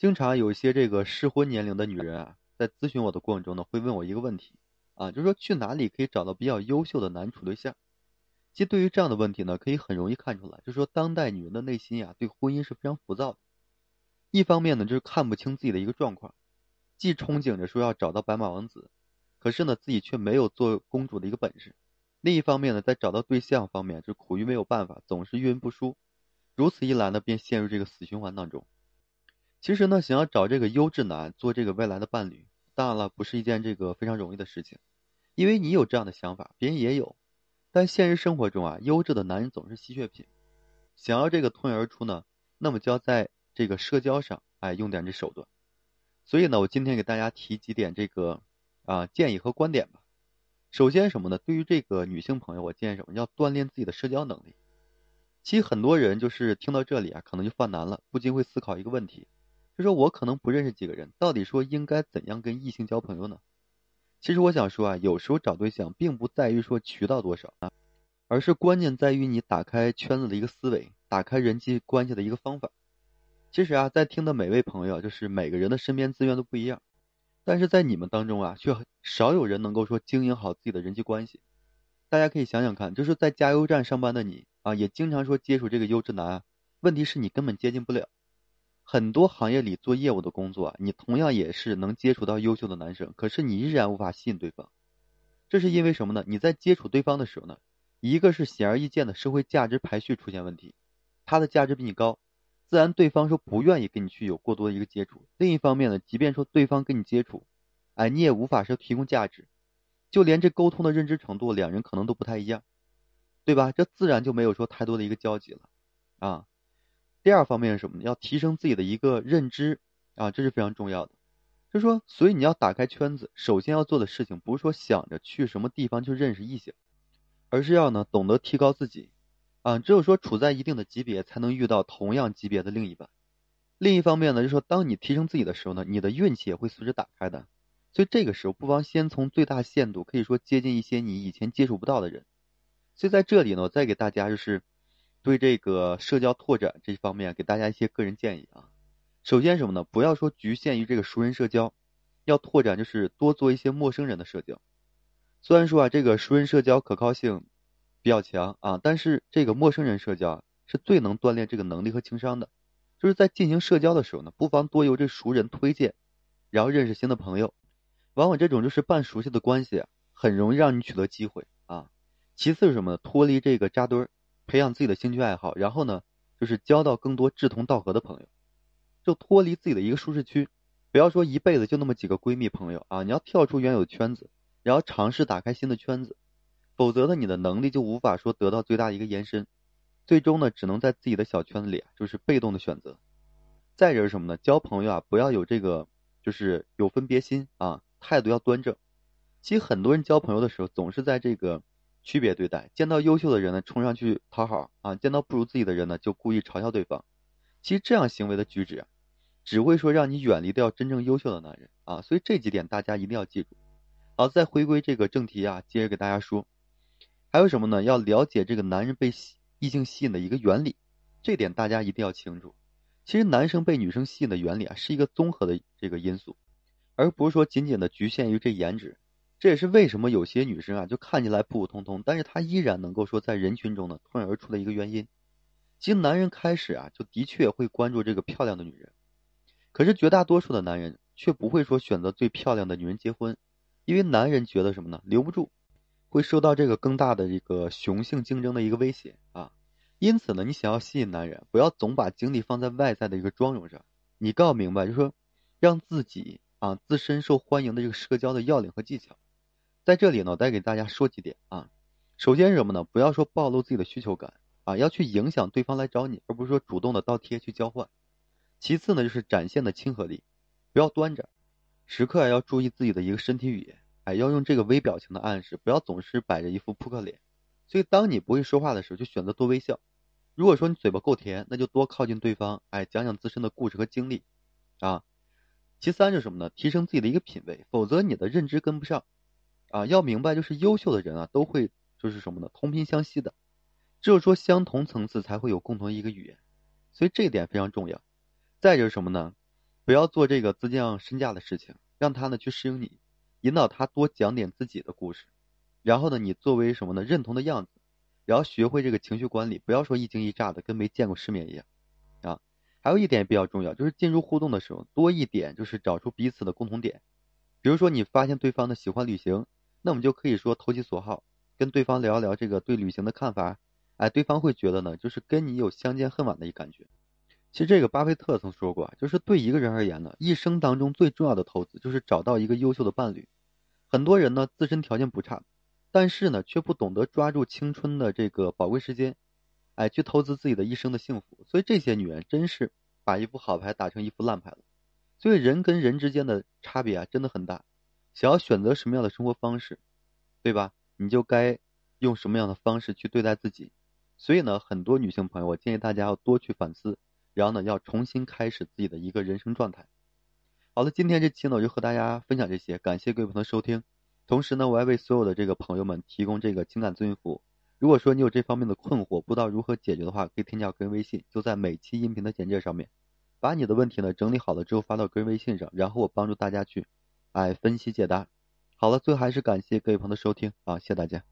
经常有一些这个适婚年龄的女人啊，在咨询我的过程中呢，会问我一个问题啊，就是说去哪里可以找到比较优秀的男处对象？其实对于这样的问题呢，可以很容易看出来，就是说当代女人的内心呀，对婚姻是非常浮躁的。一方面呢，就是看不清自己的一个状况，既憧憬着说要找到白马王子，可是呢，自己却没有做公主的一个本事。另一方面呢，在找到对象方面，就苦于没有办法，总是遇人不淑。如此一来呢，便陷入这个死循环当中。其实呢，想要找这个优质男做这个未来的伴侣，当然了，不是一件这个非常容易的事情。因为你有这样的想法，别人也有。但现实生活中啊，优质的男人总是稀缺品。想要这个脱颖而出呢，那么就要在这个社交上，哎，用点这手段。所以呢，我今天给大家提几点这个啊建议和观点吧。首先什么呢？对于这个女性朋友，我建议什么？要锻炼自己的社交能力。其实很多人就是听到这里啊，可能就犯难了，不禁会思考一个问题，就说我可能不认识几个人，到底说应该怎样跟异性交朋友呢？其实我想说啊，有时候找对象并不在于说渠道多少啊，而是关键在于你打开圈子的一个思维，打开人际关系的一个方法。其实啊，在听的每位朋友，就是每个人的身边资源都不一样，但是在你们当中啊，却少有人能够说经营好自己的人际关系。大家可以想想看，就是在加油站上班的你。啊，也经常说接触这个优质男，问题是你根本接近不了。很多行业里做业务的工作，你同样也是能接触到优秀的男生，可是你依然无法吸引对方。这是因为什么呢？你在接触对方的时候呢，一个是显而易见的社会价值排序出现问题，他的价值比你高，自然对方说不愿意跟你去有过多的一个接触。另一方面呢，即便说对方跟你接触，哎，你也无法说提供价值，就连这沟通的认知程度，两人可能都不太一样。对吧？这自然就没有说太多的一个交集了，啊。第二方面是什么呢？要提升自己的一个认知啊，这是非常重要的。就是说，所以你要打开圈子，首先要做的事情不是说想着去什么地方去认识异性，而是要呢懂得提高自己，啊，只有说处在一定的级别，才能遇到同样级别的另一半。另一方面呢，就是说当你提升自己的时候呢，你的运气也会随之打开的。所以这个时候不妨先从最大限度可以说接近一些你以前接触不到的人。所以在这里呢，我再给大家就是对这个社交拓展这方面给大家一些个人建议啊。首先什么呢？不要说局限于这个熟人社交，要拓展就是多做一些陌生人的社交。虽然说啊，这个熟人社交可靠性比较强啊，但是这个陌生人社交是最能锻炼这个能力和情商的。就是在进行社交的时候呢，不妨多由这熟人推荐，然后认识新的朋友。往往这种就是半熟悉的关系，很容易让你取得机会啊。其次是什么呢？脱离这个扎堆儿，培养自己的兴趣爱好，然后呢，就是交到更多志同道合的朋友，就脱离自己的一个舒适区，不要说一辈子就那么几个闺蜜朋友啊，你要跳出原有圈子，然后尝试打开新的圈子，否则呢，你的能力就无法说得到最大的一个延伸，最终呢，只能在自己的小圈子里，就是被动的选择。再者是什么呢？交朋友啊，不要有这个就是有分别心啊，态度要端正。其实很多人交朋友的时候，总是在这个。区别对待，见到优秀的人呢，冲上去讨好啊；见到不如自己的人呢，就故意嘲笑对方。其实这样行为的举止啊，只会说让你远离掉真正优秀的男人啊。所以这几点大家一定要记住。好，再回归这个正题啊，接着给大家说，还有什么呢？要了解这个男人被异性吸引的一个原理，这点大家一定要清楚。其实男生被女生吸引的原理啊，是一个综合的这个因素，而不是说仅仅的局限于这颜值。这也是为什么有些女生啊，就看起来普普通通，但是她依然能够说在人群中呢脱颖而出的一个原因。其实男人开始啊，就的确会关注这个漂亮的女人，可是绝大多数的男人却不会说选择最漂亮的女人结婚，因为男人觉得什么呢？留不住，会受到这个更大的一个雄性竞争的一个威胁啊。因此呢，你想要吸引男人，不要总把精力放在外在的一个妆容上，你更要明白，就是说让自己啊自身受欢迎的这个社交的要领和技巧。在这里呢，我再给大家说几点啊。首先是什么呢？不要说暴露自己的需求感啊，要去影响对方来找你，而不是说主动的倒贴去交换。其次呢，就是展现的亲和力，不要端着，时刻要注意自己的一个身体语言，哎，要用这个微表情的暗示，不要总是摆着一副扑克脸。所以，当你不会说话的时候，就选择多微笑。如果说你嘴巴够甜，那就多靠近对方，哎，讲讲自身的故事和经历啊。其三是什么呢？提升自己的一个品味，否则你的认知跟不上。啊，要明白，就是优秀的人啊，都会就是什么呢？同频相吸的，只有说相同层次才会有共同一个语言，所以这一点非常重要。再就是什么呢？不要做这个自降身价的事情，让他呢去适应你，引导他多讲点自己的故事，然后呢，你作为什么呢？认同的样子，然后学会这个情绪管理，不要说一惊一乍的，跟没见过世面一样啊。还有一点比较重要，就是进入互动的时候，多一点就是找出彼此的共同点。比如说你发现对方的喜欢旅行，那我们就可以说投其所好，跟对方聊一聊这个对旅行的看法。哎，对方会觉得呢，就是跟你有相见恨晚的一感觉。其实这个巴菲特曾说过，就是对一个人而言呢，一生当中最重要的投资就是找到一个优秀的伴侣。很多人呢自身条件不差，但是呢却不懂得抓住青春的这个宝贵时间，哎，去投资自己的一生的幸福。所以这些女人真是把一副好牌打成一副烂牌了。所以人跟人之间的差别啊，真的很大。想要选择什么样的生活方式，对吧？你就该用什么样的方式去对待自己。所以呢，很多女性朋友，我建议大家要多去反思，然后呢，要重新开始自己的一个人生状态。好了，今天这期呢，我就和大家分享这些，感谢各位朋友的收听。同时呢，我还为所有的这个朋友们提供这个情感咨询服务。如果说你有这方面的困惑，不知道如何解决的话，可以添加个人微信，就在每期音频的简介上面，把你的问题呢整理好了之后发到个人微信上，然后我帮助大家去，哎，分析解答。好了，最后还是感谢各位朋友的收听啊，谢谢大家。